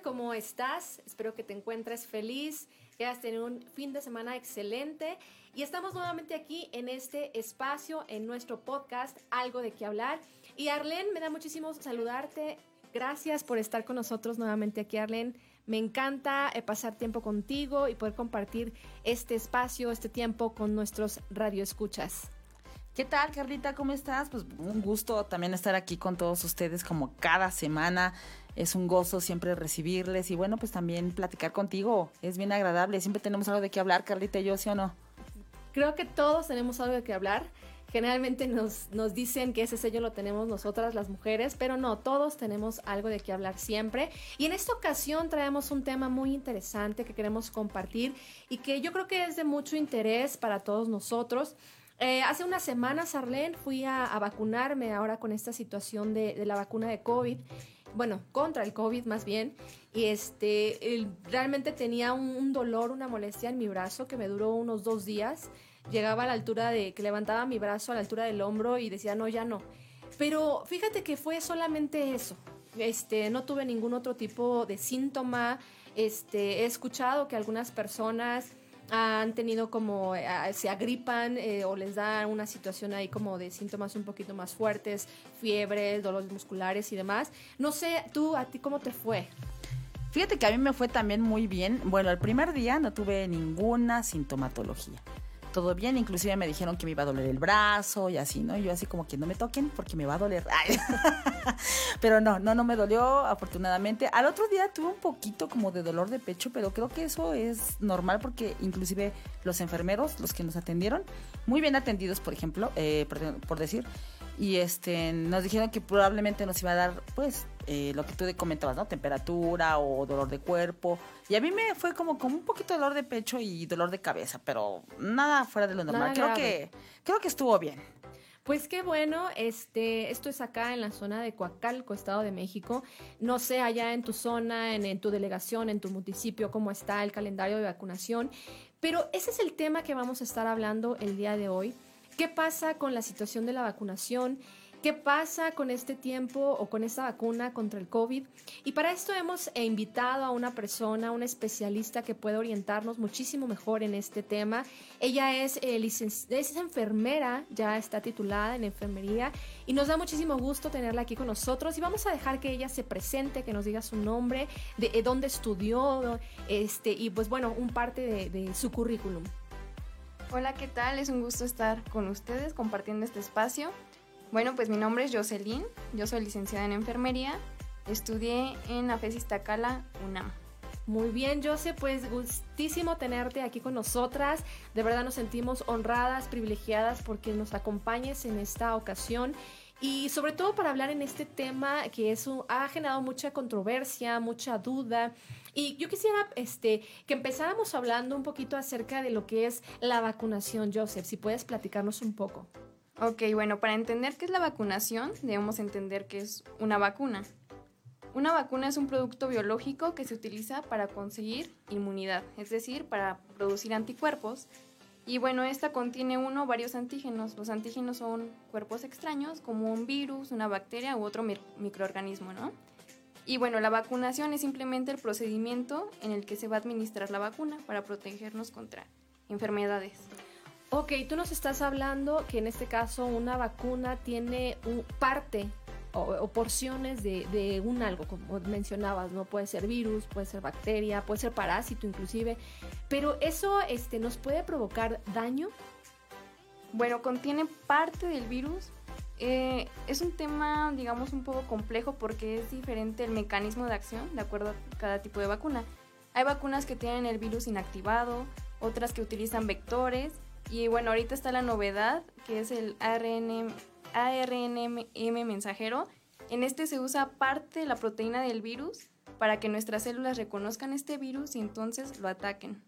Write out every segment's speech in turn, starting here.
¿Cómo estás? Espero que te encuentres feliz, que hayas tenido un fin de semana excelente. Y estamos nuevamente aquí en este espacio, en nuestro podcast, Algo de qué hablar. Y Arlene, me da muchísimo saludarte. Gracias por estar con nosotros nuevamente aquí, Arlene. Me encanta eh, pasar tiempo contigo y poder compartir este espacio, este tiempo con nuestros radioescuchas. ¿Qué tal, Carlita? ¿Cómo estás? Pues un gusto también estar aquí con todos ustedes como cada semana. Es un gozo siempre recibirles y bueno, pues también platicar contigo. Es bien agradable. Siempre tenemos algo de qué hablar, Carlita yo, ¿sí o no? Creo que todos tenemos algo de qué hablar. Generalmente nos, nos dicen que ese sello lo tenemos nosotras las mujeres, pero no, todos tenemos algo de qué hablar siempre. Y en esta ocasión traemos un tema muy interesante que queremos compartir y que yo creo que es de mucho interés para todos nosotros. Eh, hace unas semanas, Arlene, fui a, vacunarme ahora con esta situación de, la vacuna de COVID. Bueno, contra el COVID más bien. Y este, realmente tenía un, dolor, una molestia en mi brazo que me duró unos dos días. Llegaba a la altura de, que levantaba mi brazo a la altura del hombro y decía, no, ya no. Pero fíjate que fue solamente eso. Este, no tuve ningún otro tipo de síntoma. Este, he escuchado que algunas personas han tenido como, eh, se agripan eh, o les da una situación ahí como de síntomas un poquito más fuertes, fiebre, dolores musculares y demás. No sé, tú, a ti, ¿cómo te fue? Fíjate que a mí me fue también muy bien. Bueno, el primer día no tuve ninguna sintomatología todo bien, inclusive me dijeron que me iba a doler el brazo y así, ¿no? Y yo así como que no me toquen porque me va a doler. pero no, no, no me dolió, afortunadamente. Al otro día tuve un poquito como de dolor de pecho, pero creo que eso es normal porque inclusive los enfermeros, los que nos atendieron, muy bien atendidos, por ejemplo, eh, por decir, y este nos dijeron que probablemente nos iba a dar pues eh, lo que tú comentabas, ¿no? Temperatura o dolor de cuerpo. Y a mí me fue como, como un poquito de dolor de pecho y dolor de cabeza, pero nada fuera de lo normal. creo que creo que estuvo bien. Pues qué bueno, este, esto es acá en la zona de Coacalco, Estado de México. No sé allá en tu zona, en, en tu delegación, en tu municipio, cómo está el calendario de vacunación, pero ese es el tema que vamos a estar hablando el día de hoy. ¿Qué pasa con la situación de la vacunación? ¿Qué pasa con este tiempo o con esta vacuna contra el COVID? Y para esto hemos invitado a una persona, una especialista que puede orientarnos muchísimo mejor en este tema. Ella es, eh, es enfermera, ya está titulada en enfermería y nos da muchísimo gusto tenerla aquí con nosotros y vamos a dejar que ella se presente, que nos diga su nombre, de eh, dónde estudió este, y pues bueno, un parte de su currículum. Hola, ¿qué tal? Es un gusto estar con ustedes compartiendo este espacio. Bueno, pues mi nombre es Jocelyn, yo soy licenciada en enfermería, estudié en la FES Iztacala, UNAM. Muy bien, Jose, pues gustísimo tenerte aquí con nosotras. De verdad nos sentimos honradas, privilegiadas porque nos acompañes en esta ocasión y sobre todo para hablar en este tema que eso ha generado mucha controversia, mucha duda. Y yo quisiera este, que empezáramos hablando un poquito acerca de lo que es la vacunación, Joseph, si puedes platicarnos un poco. Ok, bueno, para entender qué es la vacunación, debemos entender que es una vacuna. Una vacuna es un producto biológico que se utiliza para conseguir inmunidad, es decir, para producir anticuerpos. Y bueno, esta contiene uno o varios antígenos. Los antígenos son cuerpos extraños, como un virus, una bacteria u otro microorganismo, ¿no? Y bueno, la vacunación es simplemente el procedimiento en el que se va a administrar la vacuna para protegernos contra enfermedades. Ok, tú nos estás hablando que en este caso una vacuna tiene un parte o, porciones de, un algo, como mencionabas, ¿no? Puede ser virus, puede ser bacteria, puede ser parásito inclusive, pero eso este, nos puede provocar daño. Bueno, contiene parte del virus. Eh, es un tema, digamos, un poco complejo porque es diferente el mecanismo de acción de acuerdo a cada tipo de vacuna. Hay vacunas que tienen el virus inactivado, otras que utilizan vectores y bueno, ahorita está la novedad, que es el ARN, ARNM mensajero. En este se usa parte de la proteína del virus para que nuestras células reconozcan este virus y entonces lo ataquen.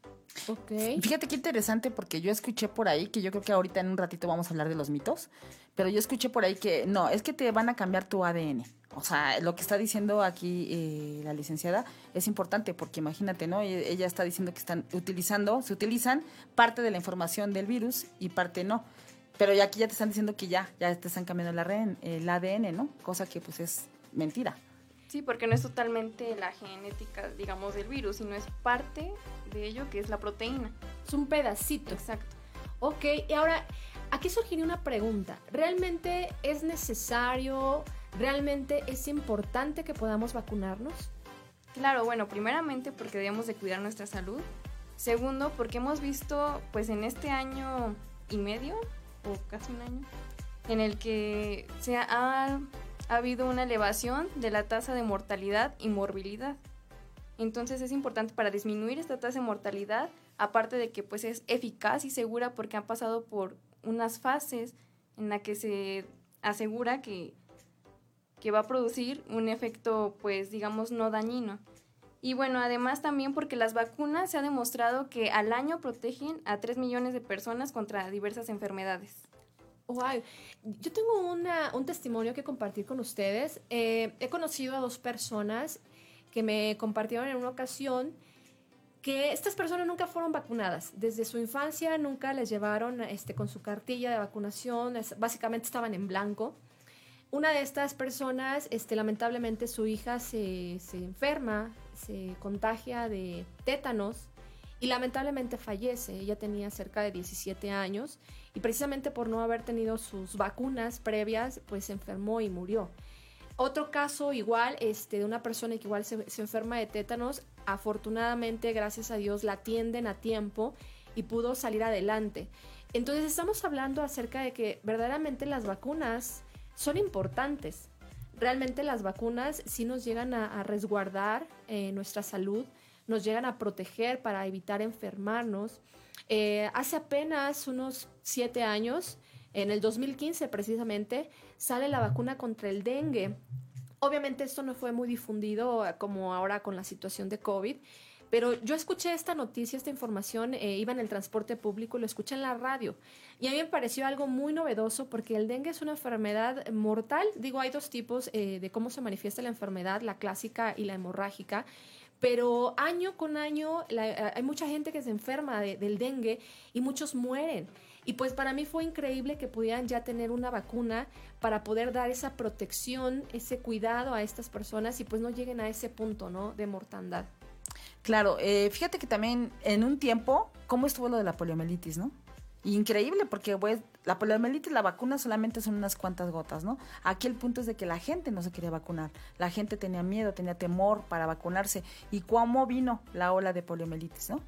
Ok. Fíjate qué interesante porque yo escuché por ahí, que yo creo que ahorita en un ratito vamos a hablar de los mitos, pero yo escuché por ahí que no, es que te van a cambiar tu ADN. O sea, lo que está diciendo aquí eh, la licenciada es importante porque imagínate, ¿no? E, ella está diciendo que están utilizando, se utilizan parte de la información del virus y parte no. Pero ya aquí ya te están diciendo que ya, ya te están cambiando el ADN, el ADN, ¿no? Cosa que pues es mentira. Sí, porque no es totalmente la genética, digamos, del virus, sino es parte de ello que es la proteína. Es un pedacito. Exacto. Ok, y ahora, aquí surgiría una pregunta. ¿Realmente es necesario, realmente es importante que podamos vacunarnos? Claro, bueno, primeramente porque debemos de cuidar nuestra salud. Segundo, porque hemos visto, pues en este año y medio, o casi un año, en el que se ha, ha habido una elevación de la tasa de mortalidad y morbilidad. Entonces es importante para disminuir esta tasa de mortalidad, aparte de que pues es eficaz y segura porque han pasado por unas fases en la que se asegura que, que va a producir un efecto pues digamos no dañino. Y bueno, además también porque las vacunas se ha demostrado que al año protegen a 3 millones de personas contra diversas enfermedades. Wow. Yo tengo una, un testimonio que compartir con ustedes. Eh, he conocido a dos personas que me compartieron en una ocasión que estas personas nunca fueron vacunadas. Desde su infancia nunca les llevaron este, con su cartilla de vacunación, básicamente estaban en blanco. Una de estas personas, este, lamentablemente su hija se, se enferma, se contagia de tétanos y lamentablemente fallece. Ella tenía cerca de 17 años y precisamente por no haber tenido sus vacunas previas, pues se enfermó y murió. Otro caso igual, este, de una persona que igual se, enferma de tétanos, afortunadamente, gracias a Dios, la atienden a tiempo y pudo salir adelante. Entonces estamos hablando acerca de que verdaderamente las vacunas son importantes. Realmente las vacunas sí nos llegan a, a resguardar eh, nuestra salud, nos llegan a proteger para evitar enfermarnos. Eh, hace apenas unos siete años, en el 2015 precisamente, sale la vacuna contra el dengue. Obviamente esto no fue muy difundido eh, como ahora con la situación de COVID, pero yo escuché esta noticia, esta información, eh, iba en el transporte público lo escuché en la radio. Y a mí me pareció algo muy novedoso porque el dengue es una enfermedad mortal. Digo, hay dos tipos eh, de cómo se manifiesta la enfermedad, la clásica y la hemorrágica. Pero año con año la- hay mucha gente que se enferma de- del dengue y muchos mueren. Y pues para mí fue increíble que pudieran ya tener una vacuna para poder dar esa protección, ese cuidado a estas personas y pues no lleguen a ese punto, ¿no? De mortandad. Claro, eh, fíjate que también en un tiempo, ¿cómo estuvo lo de la poliomielitis, no? Increíble, porque pues, la poliomielitis, la vacuna solamente son unas cuantas gotas, ¿no? Aquí el punto es de que la gente no se quería vacunar. La gente tenía miedo, tenía temor para vacunarse. ¿Y cómo vino la ola de poliomielitis, no?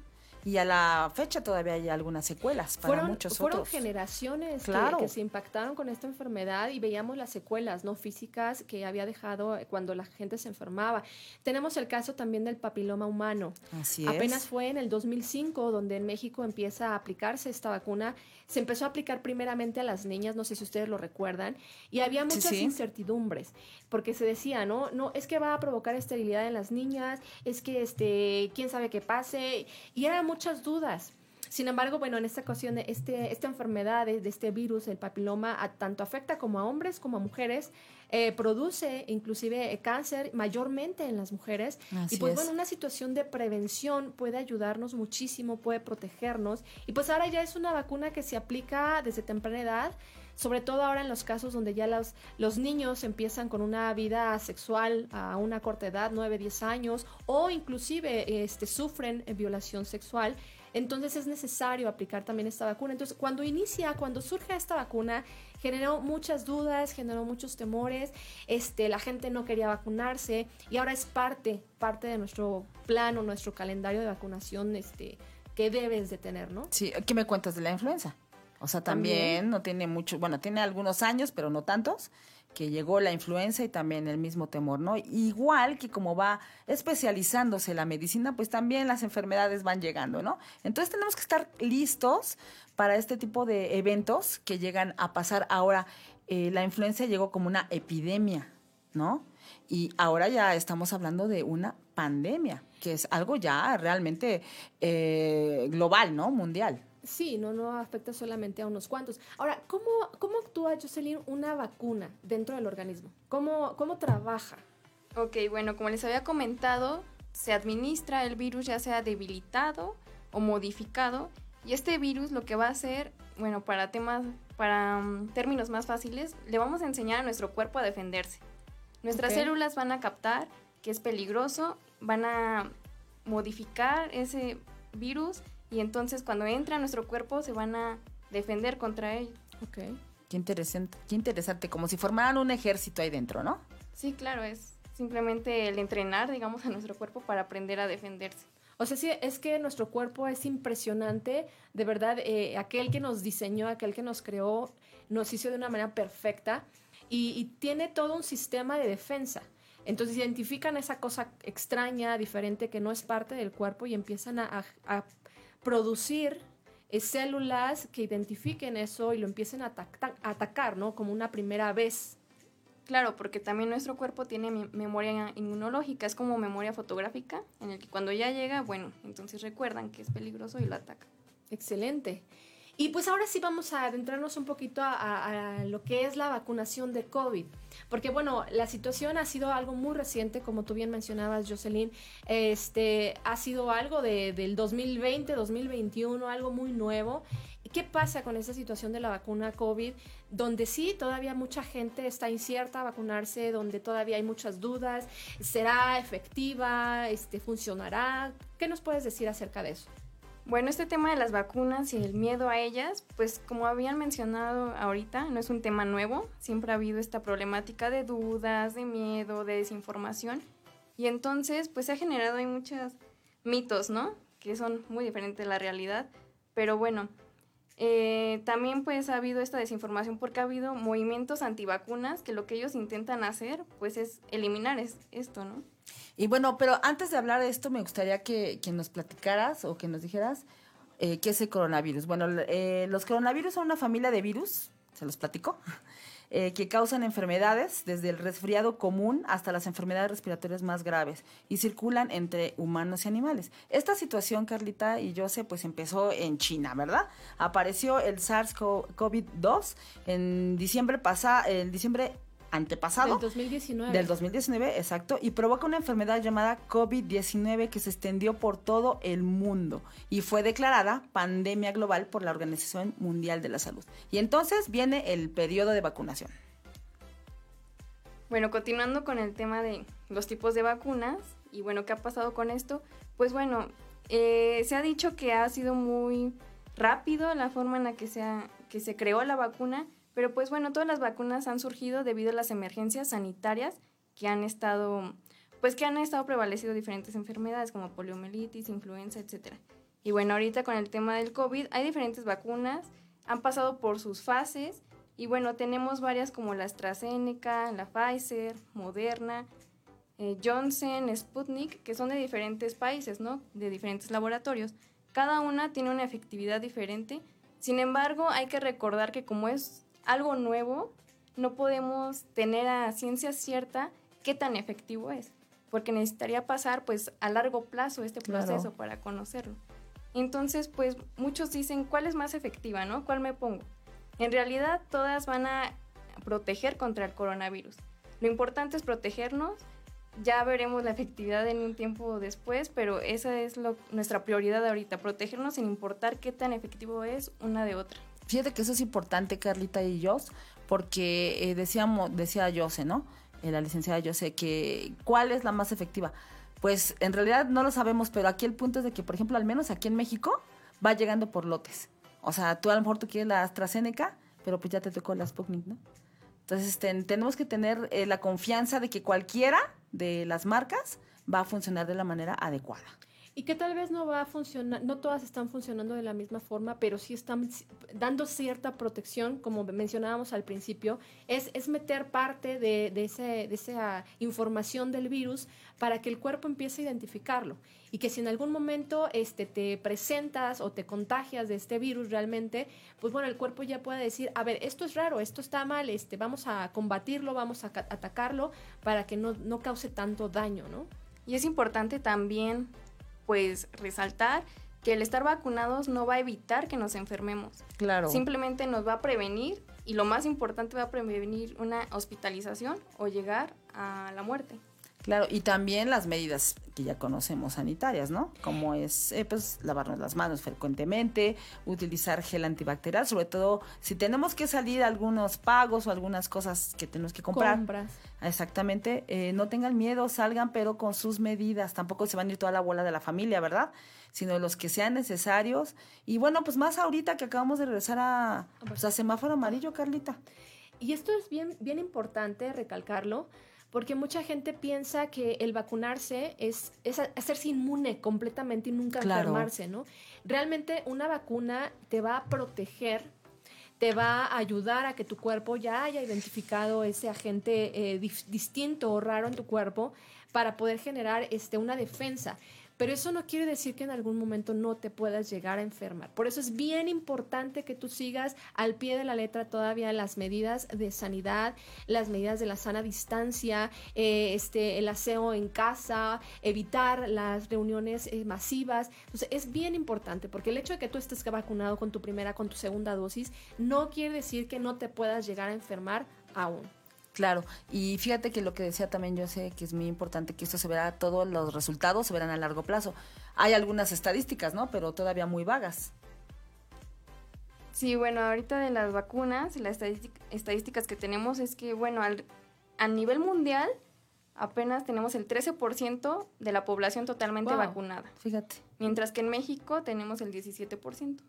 Y a la fecha todavía hay algunas secuelas para fueron, muchos fueron otros. generaciones que- Claro. que, se impactaron con esta enfermedad y veíamos las secuelas no físicas que había dejado cuando la gente se enfermaba. Tenemos el caso también del papiloma humano. Así es. Apenas fue en el 2005 donde en México empieza a aplicarse esta vacuna. Se empezó a aplicar primeramente a las niñas, no sé si ustedes lo recuerdan, y había Sí, muchas sí. incertidumbres, porque se decía, ¿no? No, es que va a provocar esterilidad en las niñas, es que este, quién sabe qué pase, y eran muchas dudas. Sin embargo, bueno, en esta ocasión, este, esta enfermedad de, de este virus, el papiloma, a- tanto afecta como a hombres como a mujeres, eh, produce inclusive eh, cáncer mayormente en las mujeres. Así y pues es. bueno, una situación de prevención puede ayudarnos muchísimo, puede protegernos. Y pues ahora ya es una vacuna que se aplica desde temprana edad, sobre todo ahora en los casos donde ya los, los niños empiezan con una vida sexual a una corta edad, 9, 10 años, o inclusive este, sufren eh, violación sexual. Entonces es necesario aplicar también esta vacuna. Entonces, cuando inicia, cuando surge esta vacuna, generó muchas dudas, generó muchos temores, este, la gente no quería vacunarse y ahora es parte, parte de nuestro plan o nuestro calendario de vacunación este, que debes de tener, ¿no? Sí, ¿qué me cuentas de la influenza? O sea, también, También. no tiene mucho, bueno, tiene algunos años, pero no tantos, que llegó la influenza y también el mismo temor, ¿no? Igual que como va especializándose la medicina, pues también las enfermedades van llegando, ¿no? Entonces tenemos que estar listos para este tipo de eventos que llegan a pasar. Ahora, eh, la influenza llegó como una epidemia, ¿no? Y ahora ya estamos hablando de una pandemia, que es algo ya realmente eh, global, ¿no? Mundial. Sí, no, no afecta solamente a unos cuantos. Ahora, ¿cómo, cómo actúa, Jocelyn, una vacuna dentro del organismo? ¿Cómo, cómo trabaja? Ok, bueno, como les había comentado, se administra el virus ya sea debilitado o modificado y este virus lo que va a hacer, bueno, para temas, para mm, términos más fáciles, le vamos a enseñar a nuestro cuerpo a defenderse. Nuestras células van a captar que es peligroso, van a modificar ese virus y entonces cuando entra a nuestro cuerpo se van a defender contra él. Ok. Qué interesante, qué interesante, como si formaran un ejército ahí dentro, ¿no? Sí, claro, es simplemente el entrenar, digamos, a nuestro cuerpo para aprender a defenderse. O sea, sí, es que nuestro cuerpo es impresionante, de verdad, eh, aquel que nos diseñó, aquel que nos creó, nos hizo de una manera perfecta y, tiene todo un sistema de defensa. Entonces identifican esa cosa extraña, diferente, que no es parte del cuerpo y empiezan a, producir eh, células que identifiquen eso y lo empiecen a, a atacar, ¿no? Como una primera vez. Claro, porque también nuestro cuerpo tiene memoria inmunológica, es como memoria fotográfica, en el que cuando ya llega, bueno, entonces recuerdan que es peligroso y lo atacan. Excelente. Y pues ahora sí vamos a adentrarnos un poquito a, lo que es la vacunación de COVID, porque bueno, la situación ha sido algo muy reciente, como tú bien mencionabas, Jocelyn, este, ha sido algo de, del 2020, 2021, algo muy nuevo. ¿Qué pasa con esa situación de la vacuna COVID, donde sí, todavía mucha gente está incierta a vacunarse, donde todavía hay muchas dudas, ¿será efectiva? Este, ¿Funcionará? ¿Qué nos puedes decir acerca de eso? Bueno, este tema de las vacunas y el miedo a ellas, pues como habían mencionado ahorita, no es un tema nuevo, siempre ha habido esta problemática de dudas, de miedo, de desinformación, y entonces pues se ha generado hay muchos mitos, ¿no? Que son muy diferentes de la realidad, pero bueno, eh, también pues ha habido esta desinformación porque ha habido movimientos antivacunas que lo que ellos intentan hacer pues es eliminar esto, ¿no? Y bueno, pero antes de hablar de esto, me gustaría que, nos platicaras o que nos dijeras eh, qué es el coronavirus. Bueno, eh, los coronavirus son una familia de virus, se los platico, eh, que causan enfermedades, desde el resfriado común hasta las enfermedades respiratorias más graves, y circulan entre humanos y animales. Esta situación, Carlita y yo sé, pues empezó en China, ¿verdad? Apareció el SARS-CoV-2 en diciembre pasado, en diciembre antepasado. Del 2019. Del 2019, exacto. Y provoca una enfermedad llamada COVID-19 que se extendió por todo el mundo y fue declarada pandemia global por la Organización Mundial de la Salud. Y entonces viene el periodo de vacunación. Bueno, continuando con el tema de los tipos de vacunas y bueno, ¿qué ha pasado con esto? Pues bueno, eh, se ha dicho que ha sido muy rápido la forma en la que se, que se creó la vacuna pero pues bueno, todas las vacunas han surgido debido a las emergencias sanitarias que han estado, pues que han estado prevaleciendo diferentes enfermedades como poliomielitis, influenza, etc. Y bueno, ahorita con el tema del COVID hay diferentes vacunas, han pasado por sus fases y bueno, tenemos varias como la AstraZeneca, la Pfizer, Moderna, eh, Johnson, Sputnik, que son de diferentes países, ¿no? De diferentes laboratorios. Cada una tiene una efectividad diferente. Sin embargo, hay que recordar que como es algo nuevo, no podemos tener a ciencia cierta qué tan efectivo es, porque necesitaría pasar pues a largo plazo este proceso para conocerlo. Entonces, pues muchos dicen, ¿cuál es más efectiva, no? ¿Cuál me pongo? En realidad, todas van a proteger contra el coronavirus. Lo importante es protegernos. Ya veremos la efectividad en un tiempo después, pero esa es nuestra prioridad ahorita, protegernos sin importar qué tan efectivo es una de otra. Fíjate que eso es importante, Carlita y yo, porque eh, decíamos, decía Jose, ¿no? Eh, la licenciada Jose, que ¿cuál es la más efectiva? Pues en realidad no lo sabemos, pero aquí el punto es de que, por ejemplo, al menos aquí en México, va llegando por lotes. O sea, tú a lo mejor tú quieres la AstraZeneca, pero pues ya te tocó la Sputnik, ¿no? Entonces, este, tenemos que tener eh, la confianza de que cualquiera de las marcas va a funcionar de la manera adecuada y que tal vez no va a funcionar, no todas están funcionando de la misma forma, pero sí están dando cierta protección, como mencionábamos al principio, es, es meter parte de, de, ese, de esa información del virus para que el cuerpo empiece a identificarlo y que si en algún momento este, te presentas o te contagias de este virus realmente, pues bueno, el cuerpo ya puede decir, a ver, esto es raro, esto está mal, este, vamos a combatirlo, vamos a atacarlo para que no, no cause tanto daño, ¿no? Y es importante también pues resaltar que el estar vacunados no va a evitar que nos enfermemos. Claro. Simplemente nos va a prevenir y lo más importante va a prevenir una hospitalización o llegar a la muerte. Claro, y también las medidas que ya conocemos sanitarias, ¿no? Como es, eh, pues, lavarnos las manos frecuentemente, utilizar gel antibacterial, sobre todo si tenemos que salir algunos pagos o algunas cosas que tenemos que comprar. Compras. Exactamente, eh, no tengan miedo, salgan, pero con sus medidas. Tampoco se van a ir toda la bola de la familia, ¿verdad? Sino los que sean necesarios. Y bueno, pues más ahorita que acabamos de regresar a, pues, a semáforo amarillo, Carlita. Y esto es bien, bien importante recalcarlo, porque mucha gente piensa que el vacunarse es, es ha- hacerse inmune completamente y nunca Claro. enfermarse, ¿no? Realmente una vacuna te va a proteger, te va a ayudar a que tu cuerpo ya haya identificado ese agente eh, distinto o raro en tu cuerpo para poder generar este, una defensa. Pero eso no quiere decir que en algún momento no te puedas llegar a enfermar. Por eso es bien importante que tú sigas al pie de la letra todavía las medidas de sanidad, las medidas de la sana distancia, eh, este, el aseo en casa, evitar las reuniones eh, masivas. Entonces es bien importante porque el hecho de que tú estés vacunado con tu primera, con tu segunda dosis, no quiere decir que no te puedas llegar a enfermar aún. Claro, y fíjate que lo que decía también yo sé que es muy importante que esto se verá, todos los resultados se verán a largo plazo. Hay algunas estadísticas, ¿no? Pero todavía muy vagas. Sí, bueno, ahorita de las vacunas, las estadístic- estadísticas que tenemos es que, bueno, al- a nivel mundial apenas tenemos el 13% de la población totalmente Wow. vacunada, Fíjate. mientras que en México tenemos el 17%.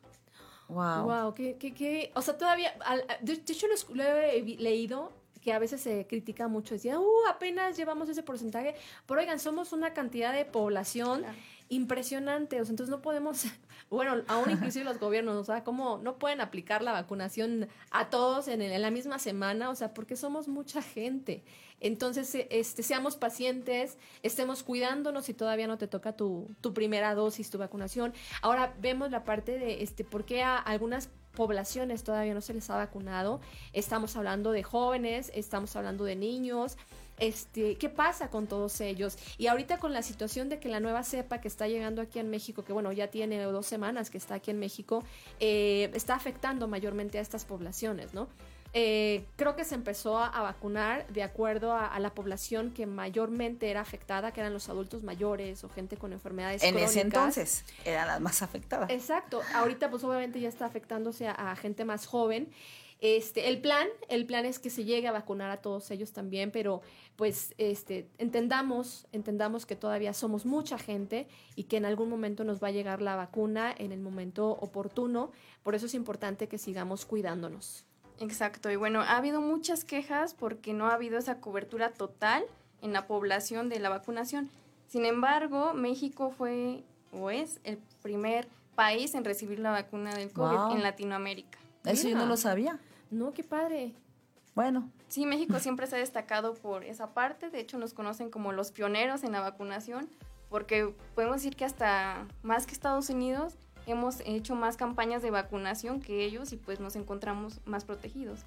Wow. Wow, que, que, que, o sea, todavía, al- de, hecho lo, he leído que a veces se critica mucho, decía, uh, apenas llevamos ese porcentaje, pero oigan, somos una cantidad de población Claro. impresionante, o sea, entonces no podemos, bueno, aún inclusive los gobiernos, o sea, ¿cómo no pueden aplicar la vacunación a todos en, el- en la misma semana? O sea, porque somos mucha gente. Entonces, eh, este, seamos pacientes, estemos cuidándonos si todavía no te toca tu, tu primera dosis, tu vacunación. Ahora vemos la parte de este, por qué a algunas poblaciones todavía no se les ha vacunado. Estamos hablando de jóvenes, estamos hablando de niños. Este, ¿qué pasa con todos ellos? Y ahorita con la situación de que la nueva cepa que está llegando aquí en México, que bueno, ya tiene dos semanas que está aquí en México, eh, está afectando mayormente a estas poblaciones, ¿no? Eh, creo que se empezó a, a vacunar de acuerdo a, a la población que mayormente era afectada, que eran los adultos mayores o gente con enfermedades En ese entonces era la más afectada. Exacto. Ahorita, pues obviamente ya está afectándose a, a gente más joven. Este, el plan, el plan es que se llegue a vacunar a todos ellos también, pero pues este, entendamos, entendamos que todavía somos mucha gente y que en algún momento nos va a llegar la vacuna en el momento oportuno. Por eso es importante que sigamos cuidándonos. Exacto, y bueno, ha habido muchas quejas porque no ha habido esa cobertura total en la población de la vacunación. Sin embargo, México fue o es el primer país en recibir la vacuna del COVID Wow. en Latinoamérica. Eso yo no lo sabía. No, qué padre. Bueno, Sí, México siempre se ha destacado por esa parte, de hecho nos conocen como los pioneros en la vacunación, porque podemos decir que hasta más que Estados Unidos hemos hecho más campañas de vacunación que ellos y pues nos encontramos más protegidos.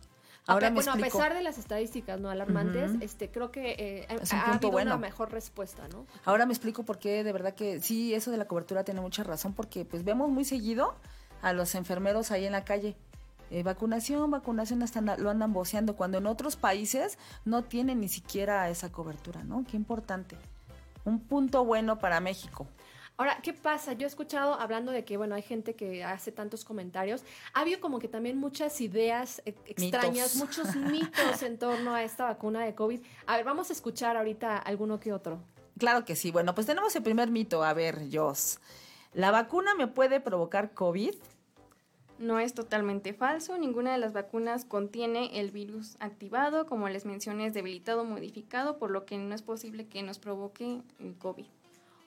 ahora bueno, explico. a pesar de las estadísticas no alarmantes, este, creo que eh, ha- Es un ha punto habido bueno. una mejor respuesta, ¿no? Ahora me explico por qué de verdad que sí, eso de la cobertura tiene mucha razón, porque pues vemos muy seguido a los enfermeros ahí en la calle. Eh, vacunación, vacunación, hasta lo andan voceando, cuando en otros países no tienen ni siquiera esa cobertura, ¿no? Qué importante. Un punto bueno para México. Ahora, ¿qué pasa? Yo he escuchado hablando de que, bueno, hay gente que hace tantos comentarios. Ha habido como que también muchas ideas eh, extrañas, Mitos. muchos mitos en torno a esta vacuna de COVID. A ver, vamos a escuchar ahorita alguno que otro. Claro que sí. Bueno, pues tenemos el primer mito. A ver, Jos. ¿La vacuna me puede provocar COVID? No es totalmente falso, ninguna de las vacunas contiene el virus activado, como les mencioné, es debilitado o modificado, por lo que no es posible que nos provoque el COVID.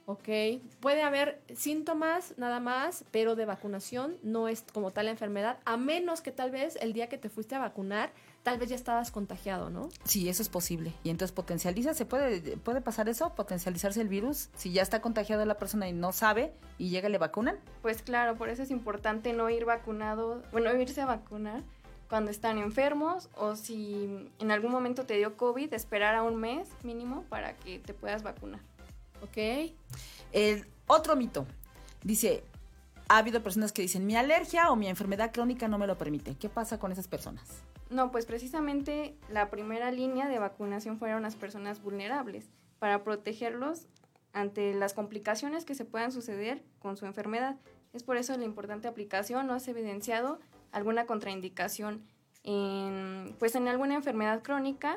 Ok, puede haber síntomas nada más, pero de vacunación no es como tal la enfermedad, a menos que tal vez el día que te fuiste a vacunar, tal vez ya estabas contagiado, ¿no? Sí, eso es posible. Y entonces potencializa, ¿se puede, puede pasar eso? ¿Potencializarse el virus? Si ya está contagiada la persona y no sabe y llega y le vacunan. Pues claro, por eso es importante no ir vacunado, bueno, irse a vacunar cuando están enfermos o si en algún momento te dio COVID, esperar a un mes mínimo para que te puedas vacunar. Ok, El otro mito. Dice, ha habido personas que dicen, mi alergia o mi enfermedad crónica no me lo permite. ¿Qué pasa con esas personas? No, pues precisamente la primera línea de vacunación fueron las personas vulnerables. Para protegerlos ante las complicaciones que se puedan suceder con su enfermedad. Es por eso la importante aplicación, no se ha evidenciado alguna contraindicación en, pues en alguna enfermedad crónica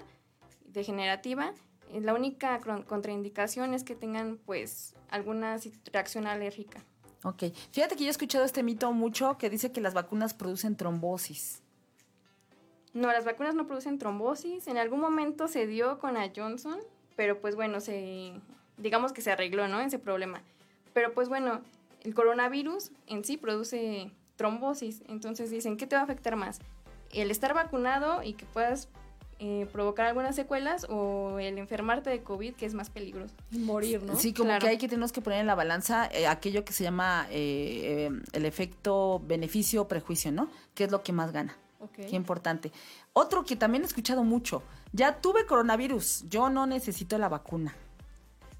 degenerativa. Eh, la única contraindicación es que tengan pues alguna reacción alérgica. Ok, fíjate que yo he escuchado este mito mucho que dice que las vacunas producen trombosis. No, las vacunas no producen trombosis. En algún momento se dio con la Johnson, pero pues bueno, se digamos que se arregló, ¿no? Ese problema. Pero pues bueno, el coronavirus en sí produce trombosis. Entonces dicen, ¿qué te va a afectar más? ¿El estar vacunado y que puedas eh, provocar algunas secuelas o el enfermarte de COVID, que es más peligroso? Morir, ¿no? Sí, como que hay que tenemos que poner en la balanza eh, aquello que se llama eh, el efecto beneficio-prejuicio, ¿no? ¿Qué es lo que más gana? Qué importante. Otro que también he escuchado mucho, ya tuve coronavirus, yo no necesito la vacuna.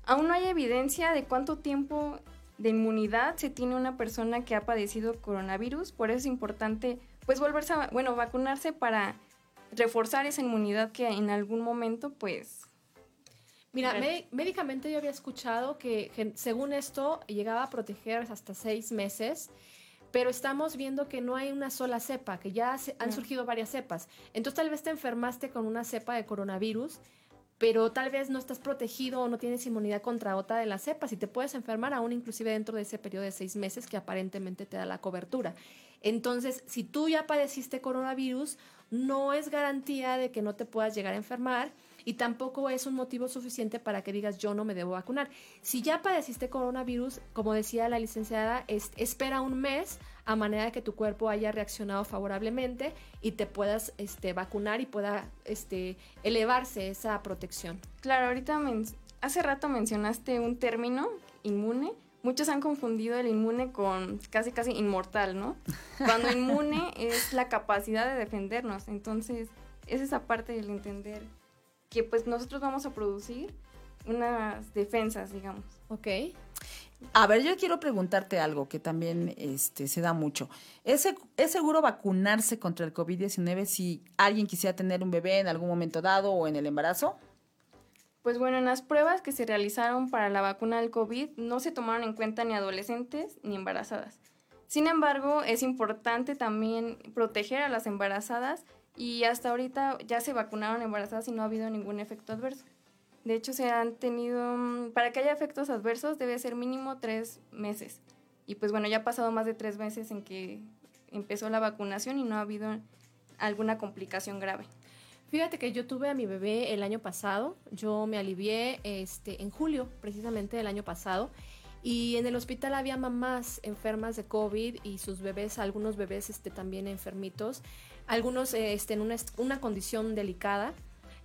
Aún no hay evidencia de cuánto tiempo de inmunidad se tiene una persona que ha padecido coronavirus, por eso es importante pues volverse a, bueno, vacunarse para reforzar esa inmunidad que en algún momento pues Mira, médicamente yo había escuchado que, según esto llegaba a proteger hasta seis meses, pero estamos viendo que no hay una sola cepa, que ya han surgido varias cepas. Entonces tal vez te enfermaste con una cepa de coronavirus pero tal vez no estás protegido o no tienes inmunidad contra otra de las cepas y te puedes enfermar aún inclusive dentro de ese periodo de seis meses que aparentemente te da la cobertura. Entonces, si tú ya padeciste coronavirus, no es garantía de que no te puedas llegar a enfermar y tampoco es un motivo suficiente para que digas yo no me debo vacunar. Si ya padeciste coronavirus, como decía la licenciada, espera un mes a manera de que tu cuerpo haya reaccionado favorablemente y te puedas este, vacunar y pueda este, elevarse esa protección. Claro, ahorita hace rato mencionaste un término inmune. Muchos han confundido el inmune con casi casi inmortal, ¿no? Cuando inmune es la capacidad de defendernos. Entonces, es esa parte del entender que pues nosotros vamos a producir unas defensas, digamos. Ok. A ver, yo quiero preguntarte algo que también este, se da mucho. ¿Es, ¿Es seguro vacunarse contra el COVID-19 si alguien quisiera tener un bebé en algún momento dado o en el embarazo? Pues bueno, en las pruebas que se realizaron para la vacuna del COVID no se tomaron en cuenta ni adolescentes ni embarazadas. Sin embargo, es importante también proteger a las embarazadas y hasta ahorita ya se vacunaron embarazadas y no ha habido ningún efecto adverso. De hecho, se han tenido, mm, para que haya efectos adversos debe ser mínimo tres meses. Y pues bueno, ya ha pasado más de tres meses en que empezó la vacunación y no ha habido alguna complicación grave. Fíjate que yo tuve a mi bebé el año pasado, yo me alivié este, en julio precisamente del año pasado y en el hospital había mamás enfermas de COVID y sus bebés, algunos bebés este, también enfermitos, algunos este, en una, una condición delicada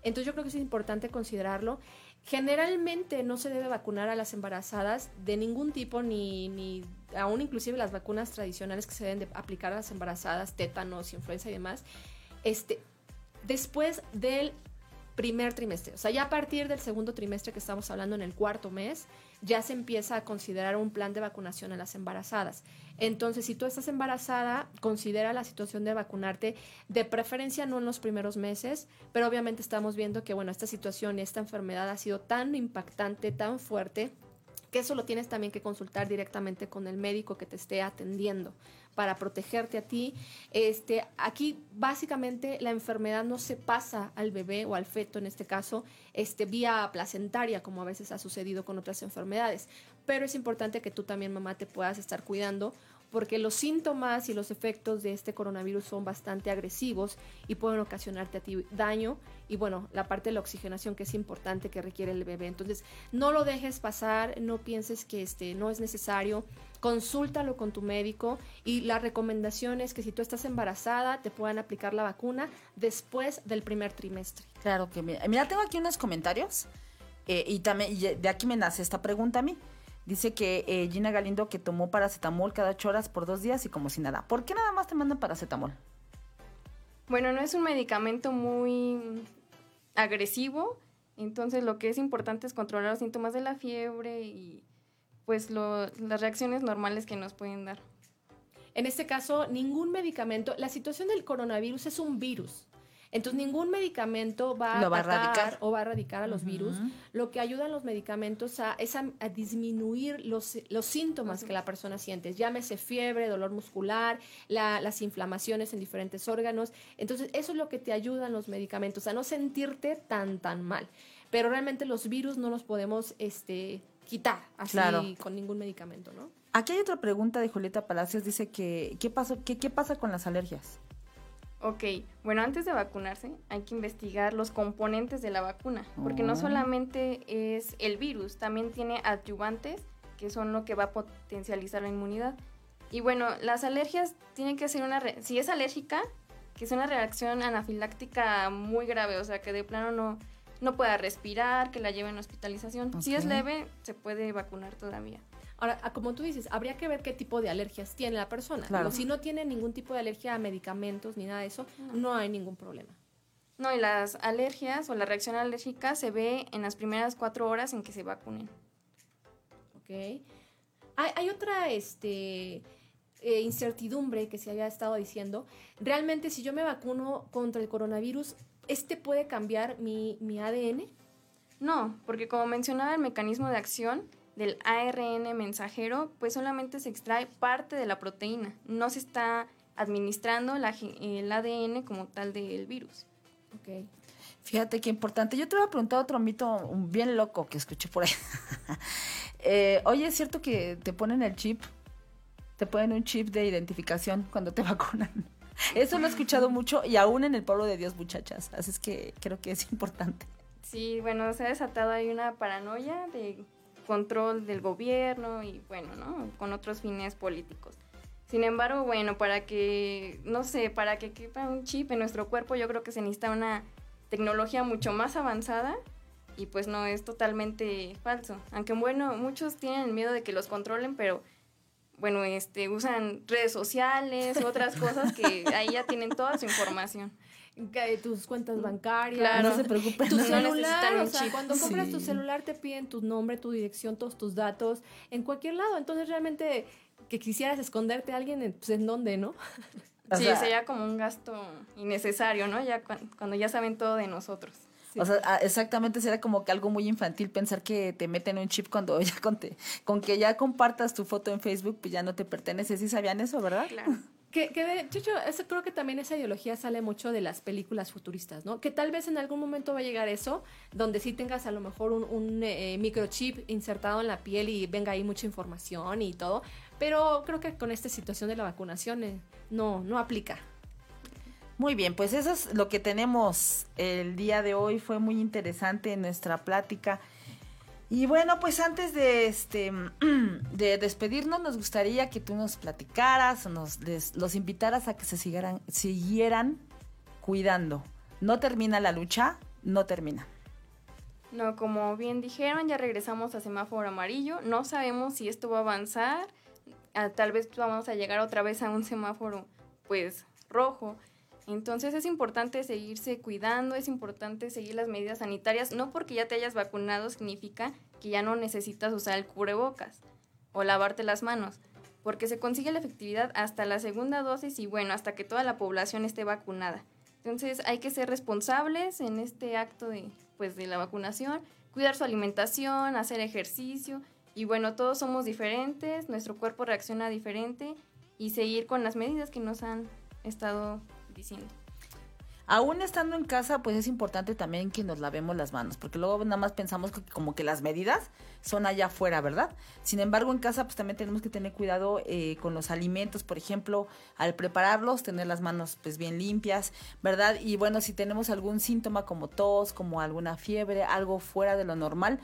entonces yo creo que es importante considerarlo. Generalmente no se debe vacunar a las embarazadas de ningún tipo, ni, ni aún inclusive las vacunas tradicionales que se deben de aplicar a las embarazadas, tétanos, influenza y demás, este, después del primer trimestre. O sea, ya a partir del segundo trimestre que estamos hablando en el cuarto mes, ya se empieza a considerar un plan de vacunación a las embarazadas. Entonces, si tú estás embarazada, considera la situación de vacunarte, de preferencia no en los primeros meses, pero obviamente estamos viendo que, bueno, esta situación, esta enfermedad ha sido tan impactante, tan fuerte, que eso lo tienes también que consultar directamente con el médico que te esté atendiendo para protegerte a ti. Este, aquí básicamente la enfermedad no se pasa al bebé o al feto en este caso, este, vía placentaria, como a veces ha sucedido con otras enfermedades. Pero es importante que tú también, mamá, te puedas estar cuidando porque los síntomas y los efectos de este coronavirus son bastante agresivos y pueden ocasionarte a ti daño y bueno, la parte de la oxigenación que es importante que requiere el bebé. Entonces, no lo dejes pasar, no pienses que este no es necesario, consúltalo con tu médico y la recomendación es que si tú estás embarazada te puedan aplicar la vacuna después del primer trimestre. Claro que mira, mira tengo aquí unos comentarios eh, y también de aquí me nace esta pregunta a mí. Dice que eh, Gina Galindo que tomó paracetamol cada ocho horas por dos días y como si nada. ¿Por qué nada más te mandan paracetamol? Bueno, no es un medicamento muy agresivo, entonces lo que es importante es controlar los síntomas de la fiebre y pues las reacciones normales que nos pueden dar. En este caso, ningún medicamento, la situación del coronavirus es un virus. Entonces, ningún medicamento va a, va erradicar. o va a erradicar a los virus. Lo que ayudan los medicamentos a, es a, a disminuir los, los síntomas que la persona siente. Llámese fiebre, dolor muscular, la- las inflamaciones en diferentes órganos. Entonces, eso es lo que te ayudan los medicamentos, a no sentirte tan, tan mal. Pero realmente los virus no los podemos este, quitar así Claro. con ningún medicamento, ¿no? Aquí hay otra pregunta de Julieta Palacios. Dice que, ¿qué, pasó, qué, ¿qué pasa con las alergias? Ok, bueno, antes de vacunarse hay que investigar los componentes de la vacuna, porque Oh. no solamente es el virus, también tiene adyuvantes, que son lo que va a potencializar la inmunidad. Y bueno, las alergias tienen que ser una... re- si es alérgica, que es una reacción anafiláctica muy grave, o sea, que de plano no, no pueda respirar, que la lleven a hospitalización. Si es leve, se puede vacunar todavía. Ahora, ah, como tú dices, habría que ver qué tipo de alergias tiene la persona. Claro. Si no tiene ningún tipo de alergia a medicamentos ni nada de eso, no hay ningún problema. No, y las alergias o la reacción alérgica se ve en las primeras cuatro horas en que se vacunen. ¿ok? Hay, hay otra este, eh, incertidumbre que se había estado diciendo. Realmente, si yo me vacuno contra el coronavirus, ¿este puede cambiar mi, mi ADN? No, porque como mencionaba el mecanismo de acción del ARN mensajero, pues solamente se extrae parte de la proteína, no se está administrando la el ADN como tal del virus. Ok. Fíjate qué importante. Yo te voy a preguntar otro mito bien loco que escuché por ahí. Eh, oye, ¿es cierto que te ponen el chip? Te ponen un chip de identificación cuando te vacunan. Eso lo he escuchado mucho y aún en el pueblo de Dios, muchachas. Así es que creo que es importante. Sí, bueno, se ha desatado ahí una paranoia de control del gobierno y bueno, ¿no? Con otros fines políticos. Sin embargo, bueno, para que, no sé, para que quepa un chip en nuestro cuerpo, yo creo que se necesita una tecnología mucho más avanzada y pues no es totalmente falso. Aunque bueno, muchos tienen miedo de que los controlen, pero bueno, este, usan redes sociales otras cosas que ahí ya tienen toda su información. Que Tus cuentas bancarias. Claro. No se preocupen. Tu No celular, o sea, cuando compras tu celular te piden tu nombre, tu dirección, todos tus datos, en cualquier lado. Entonces realmente que quisieras esconderte a alguien, en- pues en dónde, ¿no? O sí, sea- sería como un gasto innecesario, ¿no? Ya cuan- cuando ya saben todo de nosotros. O sea, ah, exactamente será como que algo muy infantil pensar que te meten un chip cuando ya con, te- con que ya compartas tu foto en Facebook, pues ya no te pertenece. ¿Sí sabían eso, verdad? Claro. Que, que de hecho, eso, creo que también esa ideología sale mucho de las películas futuristas, ¿no? Que tal vez en algún momento va a llegar eso, donde sí tengas a lo mejor un, eh, microchip insertado en la piel y venga ahí mucha información y todo, pero creo que con esta situación de la vacunación eh, no, no aplica. Muy bien, pues eso es lo que tenemos el día de hoy. Fue muy interesante nuestra plática. Y bueno, pues antes de este de despedirnos, nos gustaría que tú nos platicaras nos les- los invitaras a que se siguieran, siguieran cuidando. No termina la lucha, no termina. No, como bien dijeron, ya regresamos a semáforo amarillo. No sabemos si esto va a avanzar. Ah, tal vez vamos a llegar otra vez a un semáforo, pues, rojo. Entonces es importante seguirse cuidando, es importante seguir las medidas sanitarias. No porque ya te hayas vacunado significa que ya no necesitas usar el cubrebocas o lavarte las manos, porque se consigue la efectividad hasta la segunda dosis y bueno, hasta que toda la población esté vacunada. Entonces hay que ser responsables en este acto de, pues, de la vacunación, cuidar su alimentación, hacer ejercicio y bueno, todos somos diferentes, nuestro cuerpo reacciona diferente y seguir con las medidas que nos han estado Aún estando en casa, pues es importante también que nos lavemos las manos, porque luego nada más pensamos que como que las medidas son allá afuera, ¿verdad? Sin embargo, en casa pues también tenemos que tener cuidado eh, con los alimentos, por ejemplo, al prepararlos, tener las manos pues bien limpias, ¿verdad? Y bueno, si tenemos algún síntoma como tos, como alguna fiebre, algo fuera de lo normal,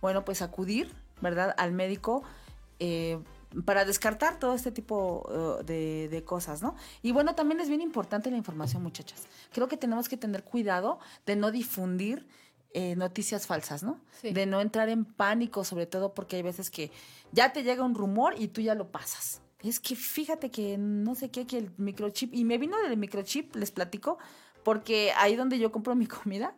bueno, pues acudir, ¿verdad? Al médico. eh, para descartar todo este tipo uh, de, de cosas, ¿no? Y bueno, también es bien importante la información, muchachas. Creo que tenemos que tener cuidado de no difundir eh, noticias falsas, ¿no? Sí. De no entrar en pánico, sobre todo porque hay veces que ya te llega un rumor y tú ya lo pasas. Es que fíjate que no sé qué, que el microchip, y me vino del microchip, les platico, porque ahí donde yo compro mi comida,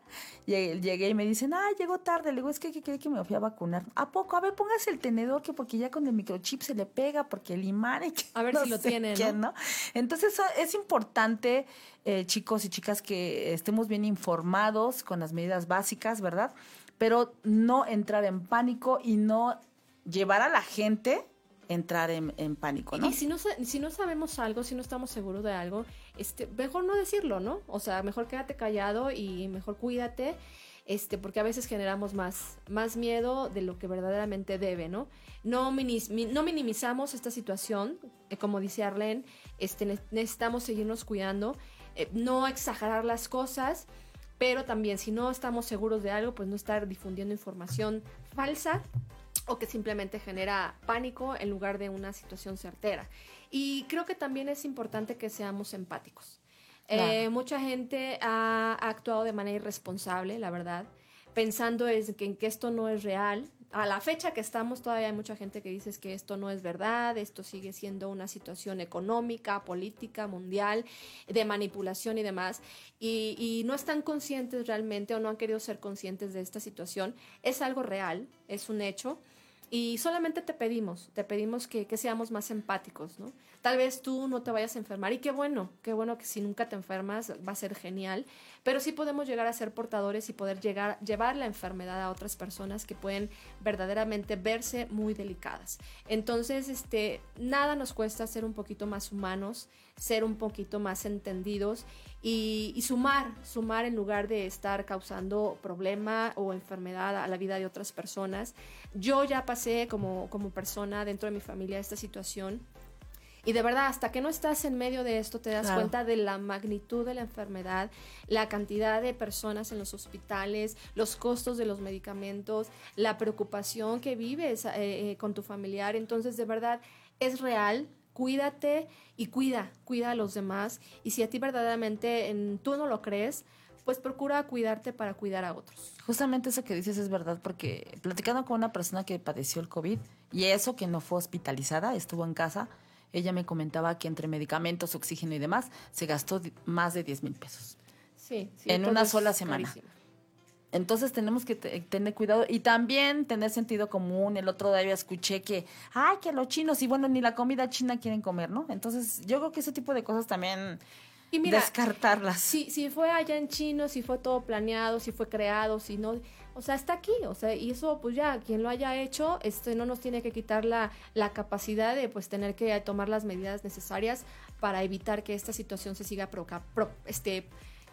llegué, y me dicen, ah, llegó tarde. Le digo, es que, que, que me fui a vacunar. ¿A poco? A ver, póngase el tenedor, que porque ya con el microchip se le pega, porque el imán... a ver si lo tiene, ¿no? Entonces es importante, eh, chicos y chicas, que estemos bien informados con las medidas básicas, ¿verdad? Pero no entrar en pánico y no llevar a la gente entrar en, pánico, ¿no? Y si no, si no sabemos algo, si no estamos seguros de algo, este, mejor no decirlo, ¿no? O sea, mejor quédate callado y mejor cuídate, este, porque a veces generamos más, más miedo de lo que verdaderamente debe, ¿no? No, no minimizamos esta situación, eh, como dice Arlene, este, necesitamos seguirnos cuidando, eh, no exagerar las cosas, pero también si no estamos seguros de algo, pues no estar difundiendo información falsa o que simplemente genera pánico en lugar de una situación certera. Y creo que también es importante que seamos empáticos. Eh, mucha gente ha, actuado de manera irresponsable, la verdad, pensando en que esto no es real. A la fecha que estamos, todavía hay mucha gente que dice que esto no es verdad, esto sigue siendo una situación económica, política, mundial, de manipulación y demás, y, y no están conscientes realmente o no han querido ser conscientes de esta situación. Es algo real, es un hecho. Y solamente te pedimos, te pedimos que, seamos más empáticos, ¿no? Tal vez tú no te vayas a enfermar y qué bueno, qué bueno que si nunca te enfermas va a ser genial, pero sí podemos llegar a ser portadores y poder llegar, llevar la enfermedad a otras personas que pueden verdaderamente verse muy delicadas. Entonces, este, nada nos cuesta ser un poquito más humanos, ser un poquito más entendidos y, sumar, sumar en lugar de estar causando problema o enfermedad a la vida de otras personas. Yo ya pasé como, como persona dentro de mi familia esta situación y de verdad, hasta que no estás en medio de esto, te das cuenta de la magnitud de la enfermedad, la cantidad de personas en los hospitales, los costos de los medicamentos, la preocupación que vives eh, eh, con tu familiar. Entonces, de verdad, es real. Cuídate y cuida, cuida a los demás. Y si a ti verdaderamente en, tú no lo crees, pues procura cuidarte para cuidar a otros. Justamente eso que dices es verdad, porque platicando con una persona que padeció el COVID y eso que no fue hospitalizada, estuvo en casa, ella me comentaba que entre medicamentos, oxígeno y demás, se gastó más de 10 mil pesos. Sí, sí. En una sola semana. Entonces tenemos que tener cuidado y también tener sentido común. El otro día escuché que, ay, que los chinos, y bueno, ni la comida china quieren comer, ¿no? Entonces yo creo que ese tipo de cosas también y mira, descartarlas. Si, si fue allá en chino, si fue todo planeado, si fue creado, si no, o sea, está aquí, o sea, y eso pues ya, quien lo haya hecho, este no nos tiene que quitar la, la capacidad de pues tener que tomar las medidas necesarias para evitar que esta situación se siga proca, este,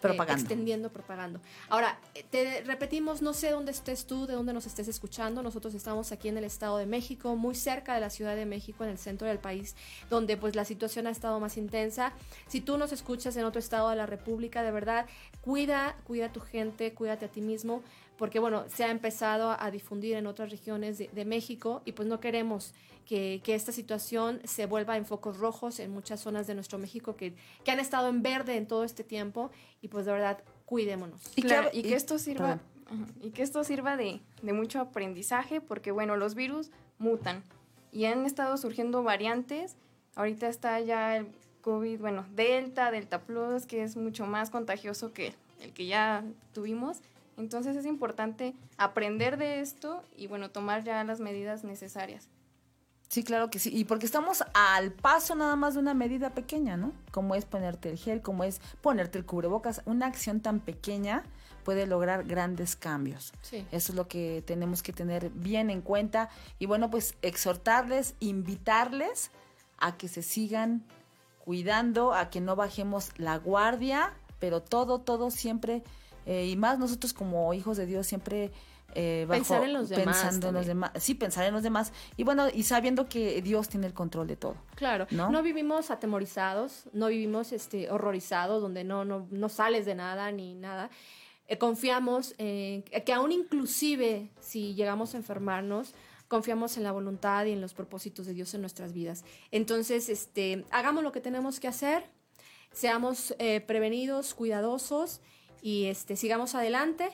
propagando. extendiendo, propagando. Ahora, eh, te repetimos, no sé dónde estés tú, de dónde nos estés escuchando. Nosotros estamos aquí en el Estado de México, muy cerca de la Ciudad de México, en el centro del país, donde pues la situación ha estado más intensa. Si tú nos escuchas en otro estado de la República, de verdad, cuida, cuida a tu gente, cuídate a ti mismo porque bueno, se ha empezado a difundir en otras regiones de, México y pues no queremos que, esta situación se vuelva en focos rojos en muchas zonas de nuestro México que, que han estado en verde en todo este tiempo y pues de verdad cuidémonos. Y, que, y que esto sirva, y que esto sirva de, de mucho aprendizaje porque bueno, los virus mutan y han estado surgiendo variantes. Ahorita está ya el COVID, bueno, Delta, Delta Plus, que es mucho más contagioso que el que ya tuvimos. Entonces es importante aprender de esto y bueno, tomar ya las medidas necesarias. Sí, claro que sí. Y porque estamos al paso nada más de una medida pequeña, ¿no? Como es ponerte el gel, como es ponerte el cubrebocas. Una acción tan pequeña puede lograr grandes cambios. Sí. Eso es lo que tenemos que tener bien en cuenta. Y bueno, pues exhortarles, invitarles a que se sigan cuidando, a que no bajemos la guardia, pero todo, todo siempre eh, y más nosotros como hijos de Dios siempre eh, pensar en los demás. Pensando en los demás. Sí, pensar en los demás. Y bueno, y sabiendo que Dios tiene el control de todo. Claro. No, vivimos atemorizados, no vivimos este, horrorizados, donde no, no, no sales de nada ni nada. Eh, confiamos en que aún inclusive si llegamos a enfermarnos, confiamos en la voluntad y en los propósitos de Dios en nuestras vidas. Entonces, este, hagamos lo que tenemos que hacer, seamos prevenidos, cuidadosos y este, sigamos adelante.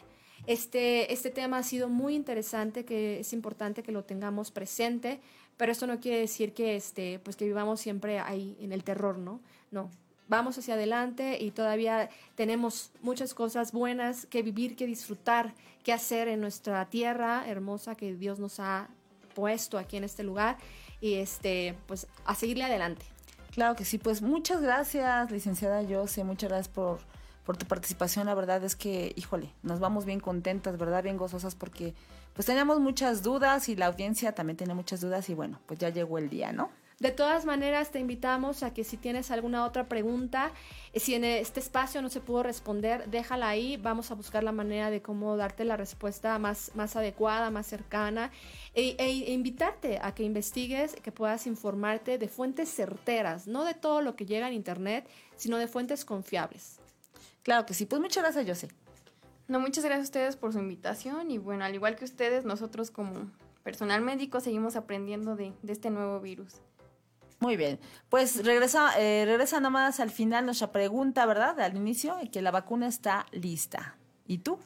Este, este tema ha sido muy interesante, que es importante que lo tengamos presente, pero esto no quiere decir que, este, pues que vivamos siempre ahí en el terror, ¿no? No, vamos hacia adelante y todavía tenemos muchas cosas buenas que vivir, que disfrutar, que hacer en nuestra tierra hermosa que Dios nos ha puesto aquí en este lugar y este pues a seguirle adelante. Claro que sí, pues muchas gracias, licenciada Jose, muchas gracias por, por tu participación. La verdad es que, híjole, nos vamos bien contentas, ¿verdad? Bien gozosas porque pues teníamos muchas dudas y la audiencia también tiene muchas dudas y bueno, pues ya llegó el día, ¿no? De todas maneras, te invitamos a que si tienes alguna otra pregunta, eh, si en este espacio no se pudo responder, déjala ahí. Vamos a buscar la manera de cómo darte la respuesta más, más adecuada, más cercana, e, e invitarte a que investigues, que puedas informarte de fuentes certeras, no de todo lo que llega en Internet, sino de fuentes confiables. Claro que sí. Pues muchas gracias, José. No, muchas gracias a ustedes por su invitación y bueno, al igual que ustedes, nosotros como personal médico seguimos aprendiendo de, de este nuevo virus. Muy bien. Pues regresa, eh, regresa nomás al final nuestra pregunta, ¿verdad? Al inicio, que la vacuna está lista. ¿Y tú?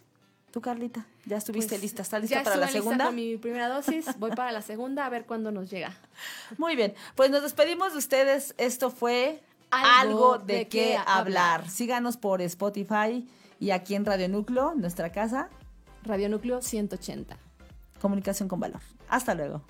¿Tú, Carlita? ¿Ya estuviste Pues, lista? ¿Estás lista ya para la estuve lista segunda? con mi primera dosis, voy para la segunda a ver cuándo nos llega. Muy bien. Pues nos despedimos de ustedes. Esto fue Algo Algo de, de qué qué hablar. hablar. Síganos por Spotify y aquí en Radio Núcleo, nuestra casa, Radio Núcleo 180. Comunicación con Valor. Hasta luego.